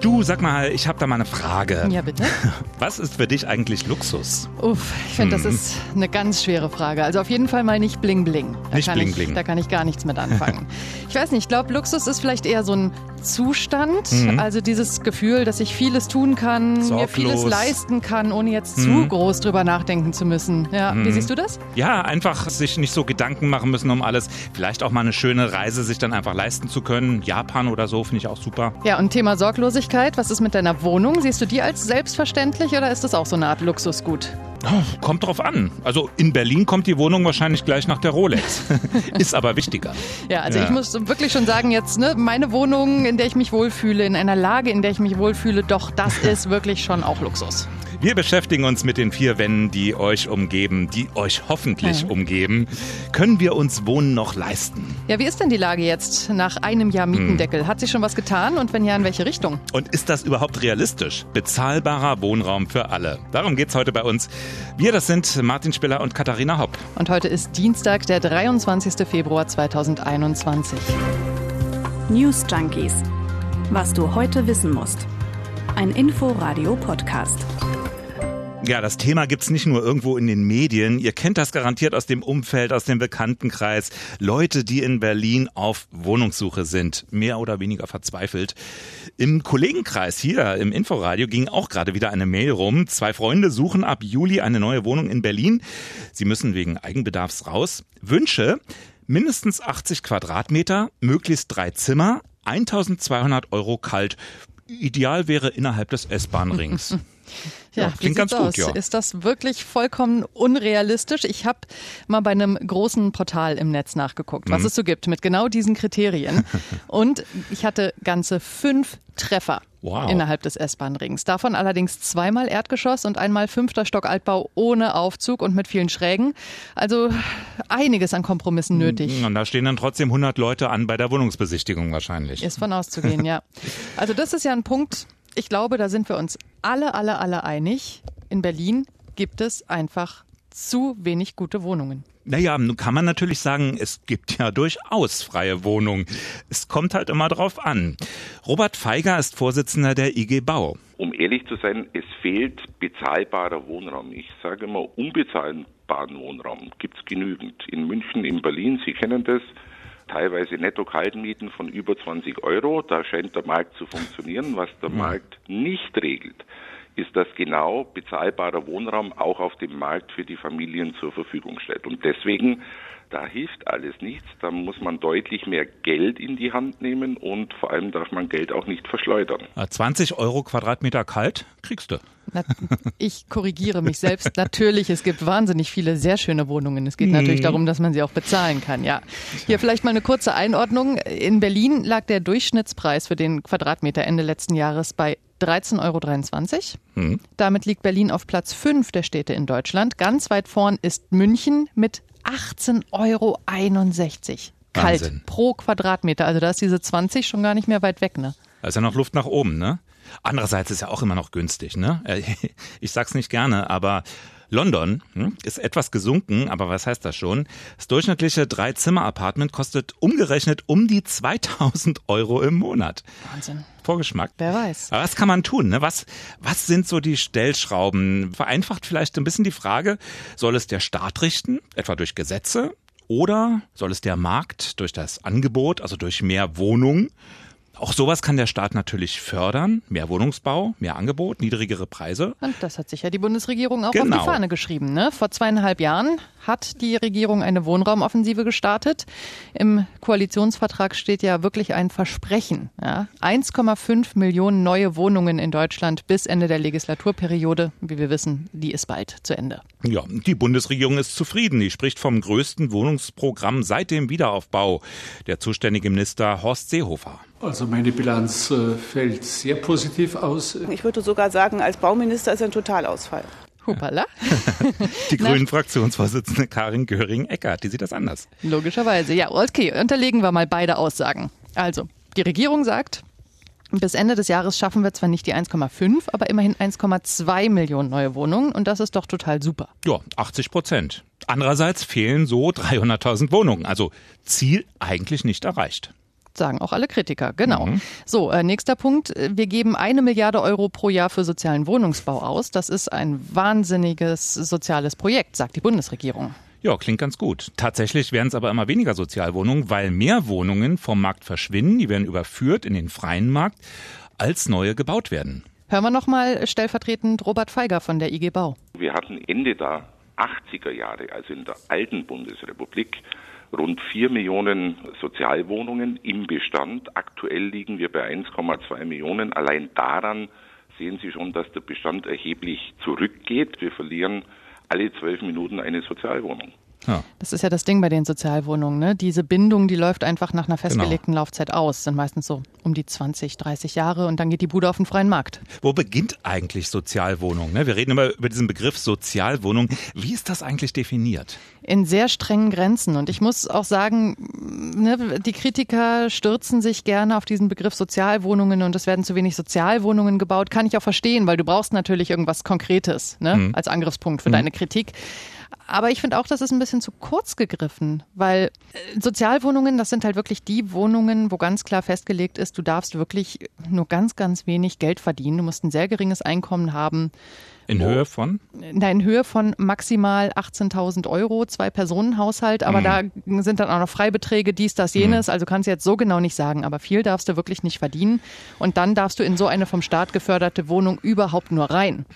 Du, sag mal, ich habe da mal eine Frage. Ja, bitte. Was ist für dich eigentlich Luxus? Uff, ich finde, Hm. das ist eine ganz schwere Frage. Also auf jeden Fall mal nicht bling bling. Da Nicht kann bling ich, bling. Da kann ich gar nichts mit anfangen. ich weiß nicht, ich glaube, Luxus ist vielleicht eher so ein Zustand. Also dieses Gefühl, dass ich vieles tun kann, mir Mhm. Sorglos. Mhm. vieles leisten kann, ohne jetzt zu groß drüber nachdenken zu müssen. Ja, wie siehst du das? Ja, einfach sich nicht so Gedanken machen müssen um alles. Vielleicht auch mal eine schöne Reise sich dann einfach leisten zu können. Japan oder so finde ich auch super. Ja, und Thema Sorglosigkeit, was ist mit deiner Wohnung? Siehst du die als selbstverständlich oder ist das auch so eine Art Luxusgut? Oh, kommt drauf an. Also in Berlin kommt die Wohnung wahrscheinlich gleich nach der Rolex. Ist aber wichtiger. Ja, also Ja. ich muss wirklich schon sagen, jetzt, ne, meine Wohnung, in der ich mich wohlfühle, in einer Lage, in der ich mich wohlfühle, doch, das ist wirklich schon auch Luxus. Wir beschäftigen uns mit den vier Wänden, die euch umgeben, die euch hoffentlich umgeben. Können wir uns Wohnen noch leisten? Ja, wie ist denn die Lage jetzt nach einem Jahr Mietendeckel? Hat sich schon was getan und wenn ja, in welche Richtung? Und ist das überhaupt realistisch? Bezahlbarer Wohnraum für alle. Darum geht's heute bei uns. Wir, das sind Martin Spiller und Katharina Hopp. Und heute ist Dienstag, der 23. Februar 2021. News Junkies. Was du heute wissen musst. Ein Info-Radio-Podcast. Ja, das Thema gibt's nicht nur irgendwo in den Medien. Ihr kennt das garantiert aus dem Umfeld, aus dem Bekanntenkreis. Leute, die in Berlin auf Wohnungssuche sind, mehr oder weniger verzweifelt. Im Kollegenkreis hier im Inforadio ging auch gerade wieder eine Mail rum. Zwei Freunde suchen ab Juli eine neue Wohnung in Berlin. Sie müssen wegen Eigenbedarfs raus. Wünsche mindestens 80 Quadratmeter, möglichst drei Zimmer, 1200 Euro kalt. Ideal wäre innerhalb des S-Bahn-Rings. Ja, wie klingt ganz gut, aus? ja. Ist das wirklich vollkommen unrealistisch? Ich habe mal bei einem großen Portal im Netz nachgeguckt, Mhm. was es so gibt mit genau diesen Kriterien. Und ich hatte ganze fünf Treffer Wow. innerhalb des S-Bahn-Rings. Davon allerdings zweimal Erdgeschoss und einmal fünfter Stock Altbau ohne Aufzug und mit vielen Schrägen. Also einiges an Kompromissen nötig. Und da stehen dann trotzdem 100 Leute an bei der Wohnungsbesichtigung wahrscheinlich. Ist von auszugehen, ja. Also das ist ja ein Punkt, ich glaube, da sind wir uns alle, alle, alle einig. In Berlin gibt es einfach zu wenig gute Wohnungen. Naja, nun kann man natürlich sagen, es gibt ja durchaus freie Wohnungen. Es kommt halt immer drauf an. Robert Feiger ist Vorsitzender der IG Bau. Um ehrlich zu sein, es fehlt bezahlbarer Wohnraum. Ich sage immer, unbezahlbaren Wohnraum gibt es genügend. In München, in Berlin, Sie kennen das, teilweise Netto-Kaltmieten von über 20 Euro. Da scheint der Markt zu funktionieren. Was der Markt nicht regelt, ist, dass genau bezahlbarer Wohnraum auch auf dem Markt für die Familien zur Verfügung steht. Und deswegen, da hilft alles nichts. Da muss man deutlich mehr Geld in die Hand nehmen und vor allem darf man Geld auch nicht verschleudern. Äh, 20 Euro Quadratmeter kalt kriegst du. Na, ich korrigiere mich selbst. Natürlich, es gibt wahnsinnig viele sehr schöne Wohnungen. Es geht natürlich darum, dass man sie auch bezahlen kann. Ja. Hier vielleicht mal eine kurze Einordnung. In Berlin lag der Durchschnittspreis für den Quadratmeter Ende letzten Jahres bei 13,23 Euro. Damit liegt Berlin auf Platz 5 der Städte in Deutschland. Ganz weit vorn ist München mit 18,61 Euro. Kalt Wahnsinn. pro Quadratmeter. Also da ist diese 20 schon gar nicht mehr weit weg, ne? Da ist ja noch Luft nach oben, ne? Andererseits ist ja auch immer noch günstig, ne? Äh, Ich sag's nicht gerne, aber London hm, ist etwas gesunken, aber was heißt das schon? Das durchschnittliche Drei-Zimmer-Apartment kostet umgerechnet um die 2000 Euro im Monat. Wahnsinn. Vorgeschmack. Wer weiß. Aber was kann man tun? Ne? Was, was sind so die Stellschrauben? Vereinfacht vielleicht ein bisschen die Frage, soll es der Staat richten, etwa durch Gesetze? Oder soll es der Markt durch das Angebot, also durch mehr Wohnungen? Auch sowas kann der Staat natürlich fördern. Mehr Wohnungsbau, mehr Angebot, niedrigere Preise. Und das hat sich ja die Bundesregierung auch auf Genau. die Fahne geschrieben. Ne? Vor zweieinhalb Jahren hat die Regierung eine Wohnraumoffensive gestartet. Im Koalitionsvertrag steht ja wirklich ein Versprechen. Ja? 1,5 Millionen neue Wohnungen in Deutschland bis Ende der Legislaturperiode. Wie wir wissen, die ist bald zu Ende. Ja, die Bundesregierung ist zufrieden. Die spricht vom größten Wohnungsprogramm seit dem Wiederaufbau. Der zuständige Minister Horst Seehofer. Also meine Bilanz äh, fällt sehr positiv aus. Ich würde sogar sagen, als Bauminister ist er ein Totalausfall. Hupala. Die grünen Fraktionsvorsitzende Karin Göring-Eckert, die sieht das anders. Logischerweise. Ja, okay, unterlegen wir mal beide Aussagen. Also, die Regierung sagt, bis Ende des Jahres schaffen wir zwar nicht die 1,5, aber immerhin 1,2 Millionen neue Wohnungen und das ist doch total super. Ja, 80 Prozent. Andererseits fehlen so 300.000 Wohnungen. Also Ziel eigentlich nicht erreicht. Sagen auch alle Kritiker, genau. Mhm. So, äh, nächster Punkt. Wir geben eine Milliarde Euro pro Jahr für sozialen Wohnungsbau aus. Das ist ein wahnsinniges soziales Projekt, sagt die Bundesregierung. Ja, klingt ganz gut. Tatsächlich werden es aber immer weniger Sozialwohnungen, weil mehr Wohnungen vom Markt verschwinden. Die werden überführt in den freien Markt, als neue gebaut werden. Hören wir nochmal stellvertretend Robert Feiger von der IG Bau. Wir hatten Ende der 80er Jahre, also in der alten Bundesrepublik, rund 4 Millionen Sozialwohnungen im Bestand. Aktuell liegen wir bei 1,2 Millionen. Allein daran sehen Sie schon, dass der Bestand erheblich zurückgeht. Wir verlieren alle zwölf Minuten eine Sozialwohnung. Ja. Das ist ja das Ding bei den Sozialwohnungen. Ne? Diese Bindung, die läuft einfach nach einer festgelegten genau. Laufzeit aus. Sind meistens so um die 20, 30 Jahre und dann geht die Bude auf den freien Markt. Wo beginnt eigentlich Sozialwohnung? Ne? Wir reden immer über diesen Begriff Sozialwohnung. Wie ist das eigentlich definiert? In sehr strengen Grenzen. Und ich muss auch sagen, ne, die Kritiker stürzen sich gerne auf diesen Begriff Sozialwohnungen und es werden zu wenig Sozialwohnungen gebaut. Kann ich auch verstehen, weil du brauchst natürlich irgendwas Konkretes ne? Mhm. als Angriffspunkt für mhm. deine Kritik. Aber ich finde auch, das ist ein bisschen zu kurz gegriffen, weil äh, Sozialwohnungen, das sind halt wirklich die Wohnungen, wo ganz klar festgelegt ist, du darfst wirklich nur ganz, ganz wenig Geld verdienen. Du musst ein sehr geringes Einkommen haben. In Höhe von? Nein, in Höhe von maximal 18.000 Euro, zwei Personen Haushalt, aber mhm. da sind dann auch noch Freibeträge, dies, das, jenes, mhm. also kannst du jetzt so genau nicht sagen, aber viel darfst du wirklich nicht verdienen und dann darfst du in so eine vom Staat geförderte Wohnung überhaupt nur rein.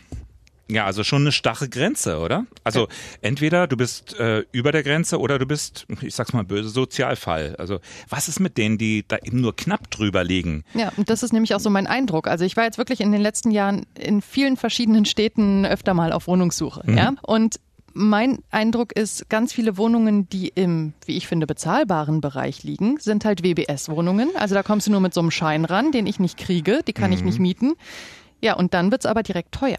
Ja, also schon eine starre Grenze, oder? Also entweder du bist äh, über der Grenze oder du bist, ich sag's mal böse, Sozialfall. Also was ist mit denen, die da eben nur knapp drüber liegen? Ja, und das ist nämlich auch so mein Eindruck. Also ich war jetzt wirklich in den letzten Jahren in vielen verschiedenen Städten öfter mal auf Wohnungssuche. Mhm. Ja? Und mein Eindruck ist, ganz viele Wohnungen, die im, wie ich finde, bezahlbaren Bereich liegen, sind halt WBS-Wohnungen. Also da kommst du nur mit so einem Schein ran, den ich nicht kriege, die kann mhm. ich nicht mieten. Ja, und dann wird's aber direkt teuer.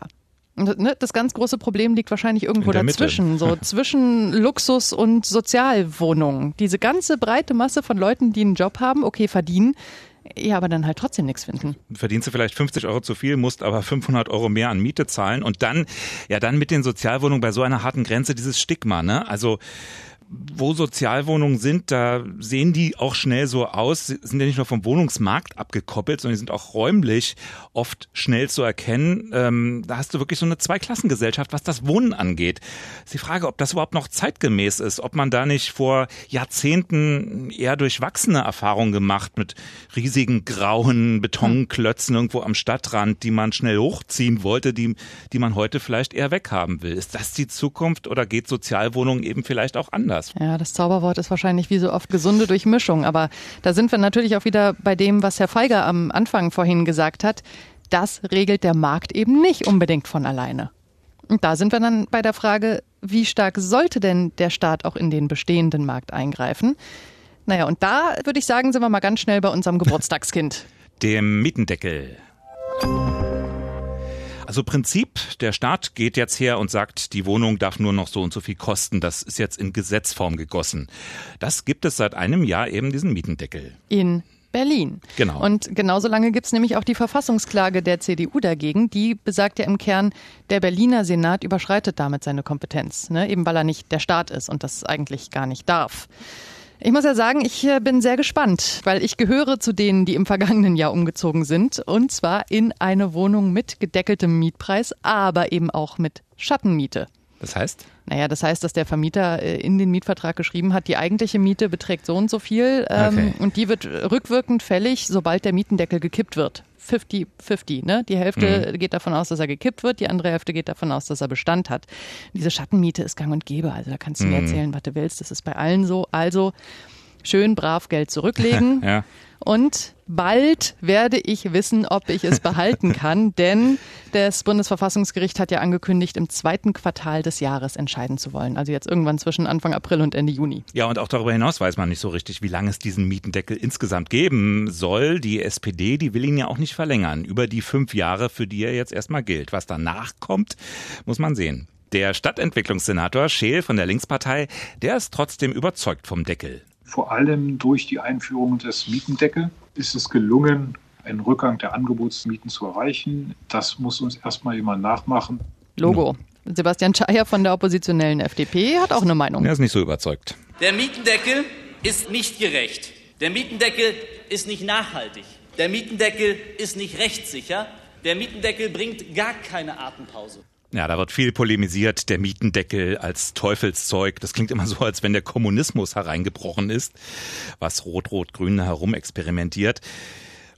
Ne, das ganz große Problem liegt wahrscheinlich irgendwo dazwischen, Mitte. so zwischen Luxus und Sozialwohnungen. Diese ganze breite Masse von Leuten, die einen Job haben, okay, verdienen, ja, aber dann halt trotzdem nichts finden. Verdienst du vielleicht 50 Euro zu viel, musst aber 500 Euro mehr an Miete zahlen und dann, ja, dann mit den Sozialwohnungen bei so einer harten Grenze dieses Stigma, ne? Also, wo Sozialwohnungen sind, da sehen die auch schnell so aus, sind ja nicht nur vom Wohnungsmarkt abgekoppelt, sondern die sind auch räumlich oft schnell zu erkennen. Ähm, da hast du wirklich so eine Zweiklassengesellschaft, was das Wohnen angeht. ist die Frage, ob das überhaupt noch zeitgemäß ist, ob man da nicht vor Jahrzehnten eher durchwachsene Erfahrungen gemacht mit riesigen grauen Betonklötzen irgendwo am Stadtrand, die man schnell hochziehen wollte, die, die man heute vielleicht eher weghaben will. Ist das die Zukunft oder geht Sozialwohnungen eben vielleicht auch anders? Anders. Ja, das Zauberwort ist wahrscheinlich wie so oft gesunde Durchmischung. Aber da sind wir natürlich auch wieder bei dem, was Herr Feiger am Anfang vorhin gesagt hat. Das regelt der Markt eben nicht unbedingt von alleine. Und da sind wir dann bei der Frage, wie stark sollte denn der Staat auch in den bestehenden Markt eingreifen? Naja, und da würde ich sagen, sind wir mal ganz schnell bei unserem Geburtstagskind. Dem Mietendeckel. Also Prinzip, der Staat geht jetzt her und sagt, die Wohnung darf nur noch so und so viel kosten. Das ist jetzt in Gesetzform gegossen. Das gibt es seit einem Jahr eben diesen Mietendeckel. In Berlin. Genau. Und genauso lange gibt es nämlich auch die Verfassungsklage der CDU dagegen. Die besagt ja im Kern, der Berliner Senat überschreitet damit seine Kompetenz, ne? eben weil er nicht der Staat ist und das eigentlich gar nicht darf. Ich muss ja sagen, ich äh, bin sehr gespannt, weil ich gehöre zu denen, die im vergangenen Jahr umgezogen sind. Und zwar in eine Wohnung mit gedeckeltem Mietpreis, aber eben auch mit Schattenmiete. Das heißt? Naja, das heißt, dass der Vermieter äh, in den Mietvertrag geschrieben hat, die eigentliche Miete beträgt so und so viel ähm, okay. und die wird rückwirkend fällig, sobald der Mietendeckel gekippt wird. 50-50. Ne? Die Hälfte mhm. geht davon aus, dass er gekippt wird, die andere Hälfte geht davon aus, dass er Bestand hat. Diese Schattenmiete ist gang und gäbe. Also da kannst du mhm. mir erzählen, was du willst. Das ist bei allen so. Also schön brav Geld zurücklegen. ja. Und bald werde ich wissen, ob ich es behalten kann, denn das Bundesverfassungsgericht hat ja angekündigt, im zweiten Quartal des Jahres entscheiden zu wollen. Also jetzt irgendwann zwischen Anfang April und Ende Juni. Ja, und auch darüber hinaus weiß man nicht so richtig, wie lange es diesen Mietendeckel insgesamt geben soll. Die SPD, die will ihn ja auch nicht verlängern. Über die fünf Jahre, für die er jetzt erstmal gilt. Was danach kommt, muss man sehen. Der Stadtentwicklungssenator Scheel von der Linkspartei, der ist trotzdem überzeugt vom Deckel. Vor allem durch die Einführung des Mietendeckel ist es gelungen, einen Rückgang der Angebotsmieten zu erreichen. Das muss uns erstmal jemand nachmachen. Logo. Sebastian Scheier von der oppositionellen FDP hat auch eine Meinung. Er ist nicht so überzeugt. Der Mietendeckel ist nicht gerecht. Der Mietendeckel ist nicht nachhaltig. Der Mietendeckel ist nicht rechtssicher. Der Mietendeckel bringt gar keine Atempause. Ja, da wird viel polemisiert, der Mietendeckel als Teufelszeug. Das klingt immer so, als wenn der Kommunismus hereingebrochen ist, was Rot-Rot-Grün herumexperimentiert.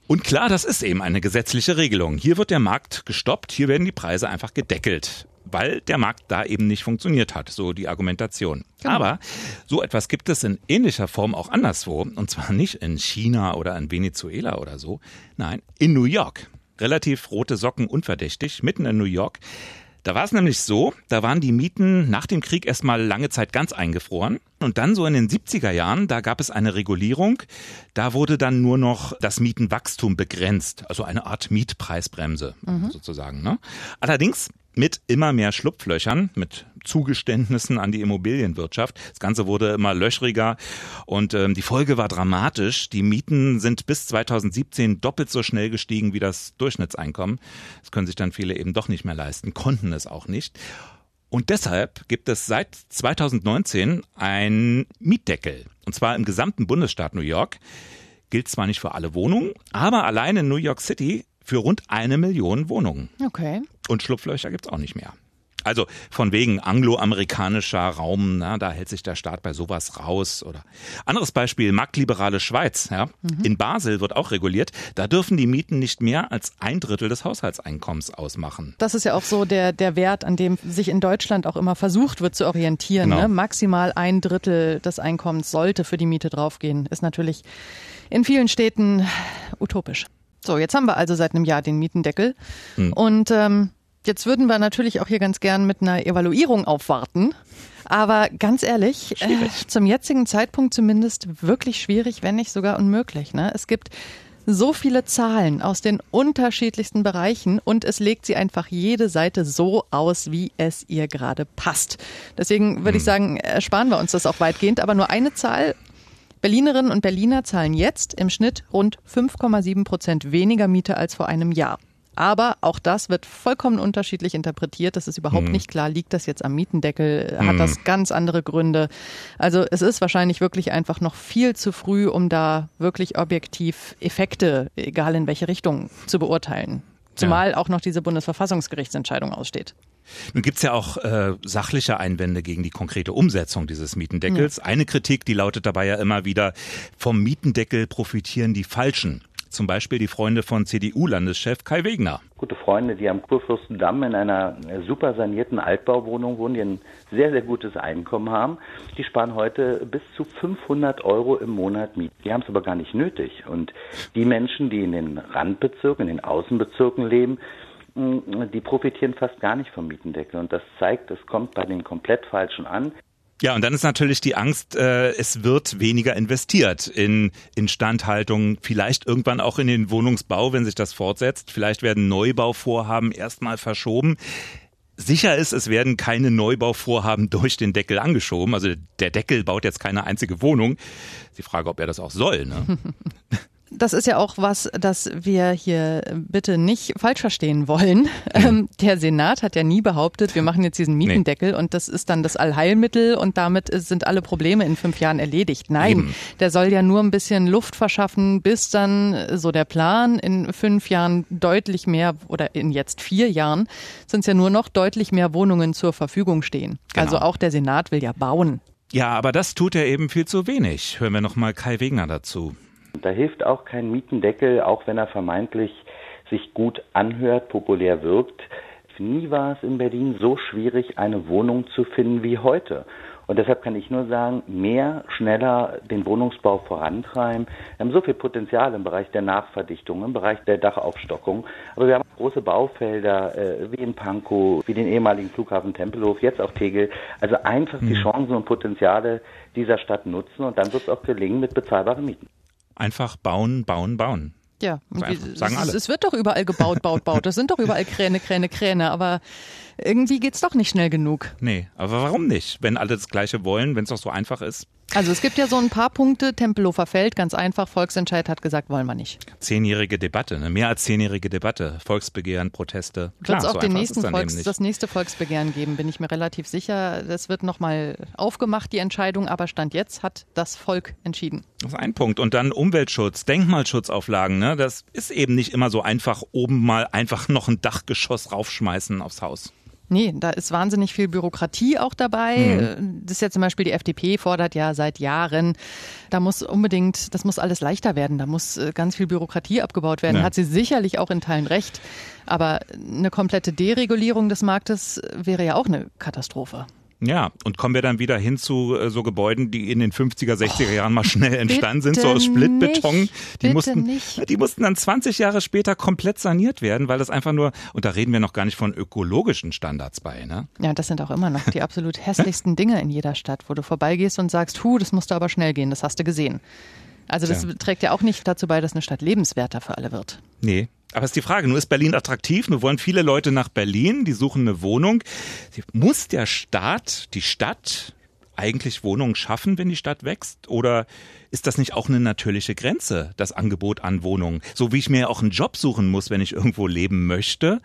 Und klar, das ist eben eine gesetzliche Regelung. Hier wird der Markt gestoppt, hier werden die Preise einfach gedeckelt, weil der Markt da eben nicht funktioniert hat, so die Argumentation. Genau. Aber so etwas gibt es in ähnlicher Form auch anderswo, und zwar nicht in China oder in Venezuela oder so, nein, in New York. Relativ rote Socken unverdächtig, mitten in New York. Da war es nämlich so, da waren die Mieten nach dem Krieg erstmal lange Zeit ganz eingefroren. Und dann so in den 70er Jahren, da gab es eine Regulierung. Da wurde dann nur noch das Mietenwachstum begrenzt. Also eine Art Mietpreisbremse mhm. sozusagen. Ne? Allerdings mit immer mehr Schlupflöchern, mit Zugeständnissen an die Immobilienwirtschaft. Das Ganze wurde immer löchriger und ähm, die Folge war dramatisch. Die Mieten sind bis 2017 doppelt so schnell gestiegen wie das Durchschnittseinkommen. Das können sich dann viele eben doch nicht mehr leisten, konnten es auch nicht. Und deshalb gibt es seit 2019 einen Mietdeckel. Und zwar im gesamten Bundesstaat New York. Gilt zwar nicht für alle Wohnungen, aber allein in New York City für rund eine Million Wohnungen. Okay. Und Schlupflöcher gibt's auch nicht mehr. Also von wegen angloamerikanischer Raum, na, da hält sich der Staat bei sowas raus. Oder anderes Beispiel, marktliberale Schweiz. Ja. Mhm. In Basel wird auch reguliert. Da dürfen die Mieten nicht mehr als ein Drittel des Haushaltseinkommens ausmachen. Das ist ja auch so der, der Wert, an dem sich in Deutschland auch immer versucht wird zu orientieren. Genau. Ne? Maximal ein Drittel des Einkommens sollte für die Miete draufgehen. Ist natürlich in vielen Städten utopisch. So, jetzt haben wir also seit einem Jahr den Mietendeckel. Hm. Und ähm, jetzt würden wir natürlich auch hier ganz gern mit einer Evaluierung aufwarten. Aber ganz ehrlich, äh, zum jetzigen Zeitpunkt zumindest wirklich schwierig, wenn nicht sogar unmöglich. Ne? Es gibt so viele Zahlen aus den unterschiedlichsten Bereichen und es legt sie einfach jede Seite so aus, wie es ihr gerade passt. Deswegen würde hm. ich sagen, ersparen wir uns das auch weitgehend. Aber nur eine Zahl Berlinerinnen und Berliner zahlen jetzt im Schnitt rund 5,7 Prozent weniger Miete als vor einem Jahr. Aber auch das wird vollkommen unterschiedlich interpretiert. Das ist überhaupt mhm. nicht klar. Liegt das jetzt am Mietendeckel? Hat mhm. das ganz andere Gründe? Also es ist wahrscheinlich wirklich einfach noch viel zu früh, um da wirklich objektiv Effekte, egal in welche Richtung, zu beurteilen. Zumal ja. auch noch diese Bundesverfassungsgerichtsentscheidung aussteht. Nun gibt's ja auch äh, sachliche Einwände gegen die konkrete Umsetzung dieses Mietendeckels. Ja. Eine Kritik, die lautet dabei ja immer wieder, vom Mietendeckel profitieren die Falschen. Zum Beispiel die Freunde von CDU-Landeschef Kai Wegner. Gute Freunde, die am Kurfürstendamm in einer super sanierten Altbauwohnung wohnen, die ein sehr, sehr gutes Einkommen haben. Die sparen heute bis zu 500 Euro im Monat Miet. Die haben es aber gar nicht nötig. Und die Menschen, die in den Randbezirken, in den Außenbezirken leben, die profitieren fast gar nicht vom Mietendeckel. Und das zeigt, es kommt bei den komplett Falschen an. Ja, und dann ist natürlich die Angst, äh, es wird weniger investiert in Instandhaltung, vielleicht irgendwann auch in den Wohnungsbau, wenn sich das fortsetzt. Vielleicht werden Neubauvorhaben erstmal verschoben. Sicher ist, es werden keine Neubauvorhaben durch den Deckel angeschoben. Also der Deckel baut jetzt keine einzige Wohnung. Die Frage, ob er das auch soll. Ne? das ist ja auch was, das wir hier bitte nicht falsch verstehen wollen. Mhm. der Senat hat ja nie behauptet, wir machen jetzt diesen Mietendeckel nee. und das ist dann das Allheilmittel und damit sind alle Probleme in fünf Jahren erledigt. Nein, Eben. der soll ja nur ein bisschen Luft verschaffen, bis dann so der Plan in fünf Jahren deutlich mehr oder in jetzt vier Jahren sind es ja nur noch deutlich mehr Wohnungen zur Verfügung stehen. Genau. Also auch der Senat will ja bauen. Ja, aber das tut er eben viel zu wenig. Hören wir noch mal Kai Wegner dazu. Da hilft auch kein Mietendeckel, auch wenn er vermeintlich sich gut anhört, populär wirkt. Nie war es in Berlin so schwierig, eine Wohnung zu finden wie heute. Und deshalb kann ich nur sagen, mehr, schneller den Wohnungsbau vorantreiben. Wir haben so viel Potenzial im Bereich der Nachverdichtung, im Bereich der Dachaufstockung. Aber wir haben große Baufelder äh, wie in Pankow, wie den ehemaligen Flughafen Tempelhof, jetzt auch Tegel. Also einfach mhm. die Chancen und Potenziale dieser Stadt nutzen und dann wird es auch gelingen mit bezahlbaren Mieten. Einfach bauen, bauen, bauen. Ja, also sagen alle. Es, wird doch überall gebaut, baut, baut. Das sind doch überall Kräne, Kräne, Kräne. Aber irgendwie geht's doch nicht schnell genug. Nee, aber warum nicht? Wenn alle das Gleiche wollen, wenn es doch so einfach ist. Also es gibt ja so ein paar Punkte. Tempelhofer Feld, ganz einfach. Volksentscheid hat gesagt, wollen wir nicht. Zehnjährige Debatte, ne? mehr als zehnjährige Debatte. Volksbegehren, Proteste. Wird es auch so den nächsten Volks, das nächste Volksbegehren geben, bin ich mir relativ sicher. Das wird nochmal aufgemacht, die Entscheidung. Aber Stand jetzt hat das Volk entschieden. Das ist ein Punkt. Und dann Umweltschutz, Denkmalschutzauflagen. Ne? Das ist eben nicht immer so einfach, oben mal einfach noch ein Dachgeschoss raufschmeißen aufs Haus. Nee, da ist wahnsinnig viel Bürokratie auch dabei. Mhm. Das ist ja zum Beispiel die FDP fordert ja seit Jahren, da muss unbedingt, das muss alles leichter werden, da muss äh, ganz viel Bürokratie abgebaut werden. Ja. Hat sie sicherlich auch in Teilen recht. Aber eine komplette Deregulierung des Marktes wäre ja auch eine Katastrophe. Ja, und kommen wir dann wieder hin zu äh, so Gebäuden, die in den 50er, 60er Jahren mal schnell entstanden sind, so aus Splittbeton. Die mussten, nicht. die mussten dann 20 Jahre später komplett saniert werden, weil das einfach nur, und da reden wir noch gar nicht von ökologischen Standards bei, ne? Ja, das sind auch immer noch die absolut hässlichsten Dinge in jeder Stadt, wo du vorbeigehst und sagst, hu, das musste aber schnell gehen, das hast du gesehen. Also das Tja. trägt ja auch nicht dazu bei, dass eine Stadt lebenswerter für alle wird. Nee, aber ist die Frage, nur ist Berlin attraktiv? Nur wollen viele Leute nach Berlin, die suchen eine Wohnung. Muss der Staat, die Stadt eigentlich Wohnungen schaffen, wenn die Stadt wächst? Oder ist das nicht auch eine natürliche Grenze, das Angebot an Wohnungen? So wie ich mir auch einen Job suchen muss, wenn ich irgendwo leben möchte,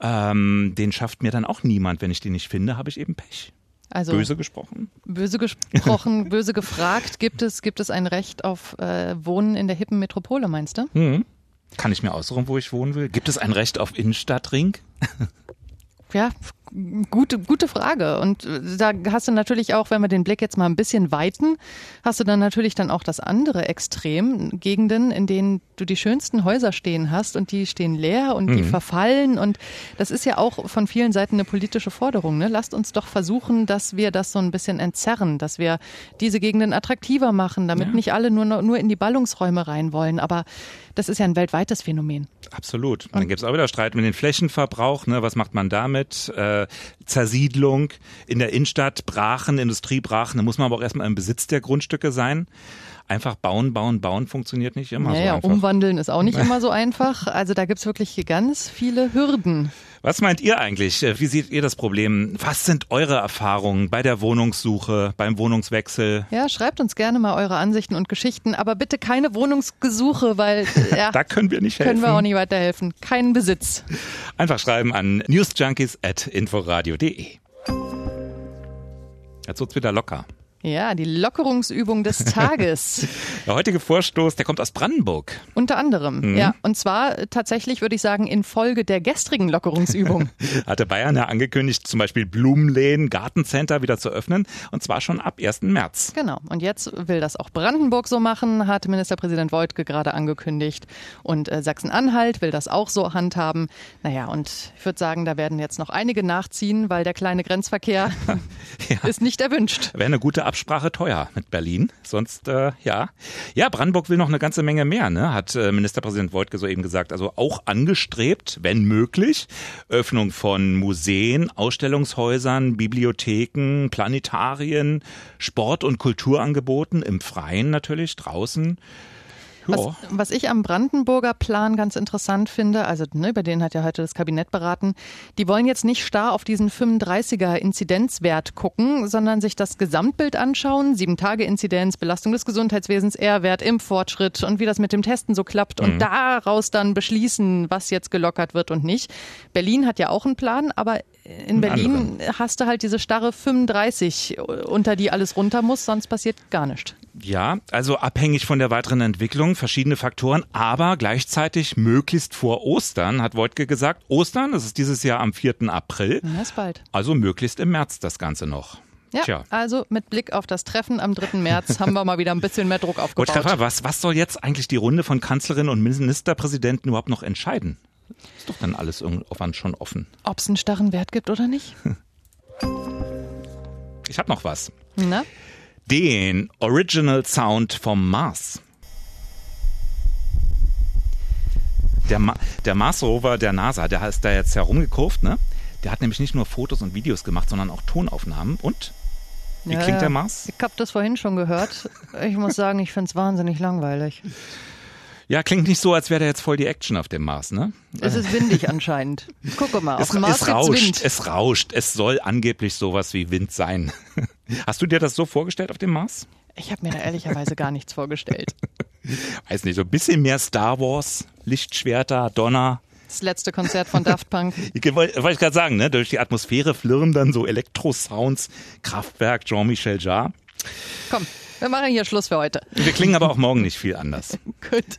ähm, den schafft mir dann auch niemand. Wenn ich den nicht finde, habe ich eben Pech. Also böse gesprochen? Böse gesprochen, böse gefragt. Gibt es, gibt es ein Recht auf äh, Wohnen in der hippen Metropole, meinst du? Mhm. Kann ich mir aussuchen, wo ich wohnen will? Gibt es ein Recht auf Innenstadtring? Ja, gute, gute Frage. Und äh, da hast du natürlich auch, wenn wir den Blick jetzt mal ein bisschen weiten, hast du dann natürlich dann auch das andere Extrem, Gegenden, in denen du die schönsten Häuser stehen hast und die stehen leer und mhm. die verfallen. Und das ist ja auch von vielen Seiten eine politische Forderung. Ne? Lasst uns doch versuchen, dass wir das so ein bisschen entzerren, dass wir diese Gegenden attraktiver machen, damit ja. nicht alle nur, nur in die Ballungsräume rein wollen. Aber das ist ja ein weltweites Phänomen. Absolut. Und dann gibt es auch wieder Streit mit dem Flächenverbrauch. Ne? Was macht man damit? Äh, Zersiedlung in der Innenstadt, Brachen, Industriebrachen. Da muss man aber auch erstmal im Besitz der Grundstücke sein einfach bauen, bauen, bauen funktioniert nicht immer naja, so einfach. Umwandeln ist auch nicht immer so einfach. Also da gibt es wirklich ganz viele Hürden. Was meint ihr eigentlich? Wie seht ihr das Problem? Was sind eure Erfahrungen bei der Wohnungssuche, beim Wohnungswechsel? Ja, schreibt uns gerne mal eure Ansichten und Geschichten, aber bitte keine Wohnungsgesuche, weil ja, da können wir nicht helfen. Können wir auch nicht weiterhelfen. Keinen Besitz. Einfach schreiben an newsjunkies@inforadio.de. Jetzt wird's wieder locker. Ja, die Lockerungsübung des Tages. der heutige Vorstoß, der kommt aus Brandenburg. Unter anderem, mhm. ja. Und zwar tatsächlich, würde ich sagen, infolge der gestrigen Lockerungsübung. Hatte Bayern ja angekündigt, zum Beispiel Blumenläden, Gartencenter wieder zu öffnen. Und zwar schon ab 1. März. Genau. Und jetzt will das auch Brandenburg so machen, hat Ministerpräsident Woidke gerade angekündigt. Und äh, Sachsen-Anhalt will das auch so handhaben. Naja, und ich würde sagen, da werden jetzt noch einige nachziehen, weil der kleine Grenzverkehr ja. ist nicht erwünscht. Wäre eine gute Absprache teuer mit Berlin. Sonst, äh, ja. Ja, Brandenburg will noch eine ganze Menge mehr, ne? hat äh, Ministerpräsident Woidke soeben gesagt. Also auch angestrebt, wenn möglich, Öffnung von Museen, Ausstellungshäusern, Bibliotheken, Planetarien, Sport- und Kulturangeboten im Freien natürlich, draußen. Was, was, ich am Brandenburger Plan ganz interessant finde, also ne, über den hat ja heute das Kabinett beraten, die wollen jetzt nicht starr auf diesen 35er Inzidenzwert gucken, sondern sich das Gesamtbild anschauen. Sieben Tage Inzidenz, Belastung des Gesundheitswesens, R-Wert im Fortschritt und wie das mit dem Testen so klappt und mhm. daraus dann beschließen, was jetzt gelockert wird und nicht. Berlin hat ja auch einen Plan, aber in Berlin anderen. hast du halt diese starre 35, unter die alles runter muss, sonst passiert gar nichts. Ja, also abhängig von der weiteren Entwicklung, verschiedene Faktoren, aber gleichzeitig möglichst vor Ostern, hat Wojtke gesagt. Ostern, das ist dieses Jahr am 4. April. Das ist bald. Also möglichst im März das Ganze noch. Ja, Tja. also mit Blick auf das Treffen am 3. März haben wir mal wieder ein bisschen mehr Druck aufgebaut. Treffer, was, was soll jetzt eigentlich die Runde von Kanzlerin und Ministerpräsidenten überhaupt noch entscheiden? Ist doch dann alles irgendwann schon offen. Ob es einen starren Wert gibt oder nicht? Ich habe noch was. Na? Den Original Sound vom Mars. Der, Ma der Mars Rover der NASA, der ist da jetzt herumgekurvt, ne? Der hat nämlich nicht nur Fotos und Videos gemacht, sondern auch Tonaufnahmen. Und? Wie ja, klingt der Mars? Ich habe das vorhin schon gehört. Ich muss sagen, ich finde es wahnsinnig langweilig. Ja, klingt nicht so, als wäre da jetzt voll die Action auf dem Mars, ne? Es ist windig anscheinend. Guck mal, auf es, dem Mars es rauscht, Wind. es rauscht. Es soll angeblich sowas wie Wind sein. Hast du dir das so vorgestellt auf dem Mars? Ich habe mir da ehrlicherweise gar nichts vorgestellt. Weiß nicht, so ein bisschen mehr Star Wars, Lichtschwerter, Donner. Das letzte Konzert von Daft Punk. Ich wollte wollt ich gerade sagen, ne? durch die Atmosphäre flirren dann so Elektro-Sounds, Kraftwerk, Jean-Michel Jarre. Komm, wir machen hier Schluss für heute. Wir klingen aber auch morgen nicht viel anders. Gut,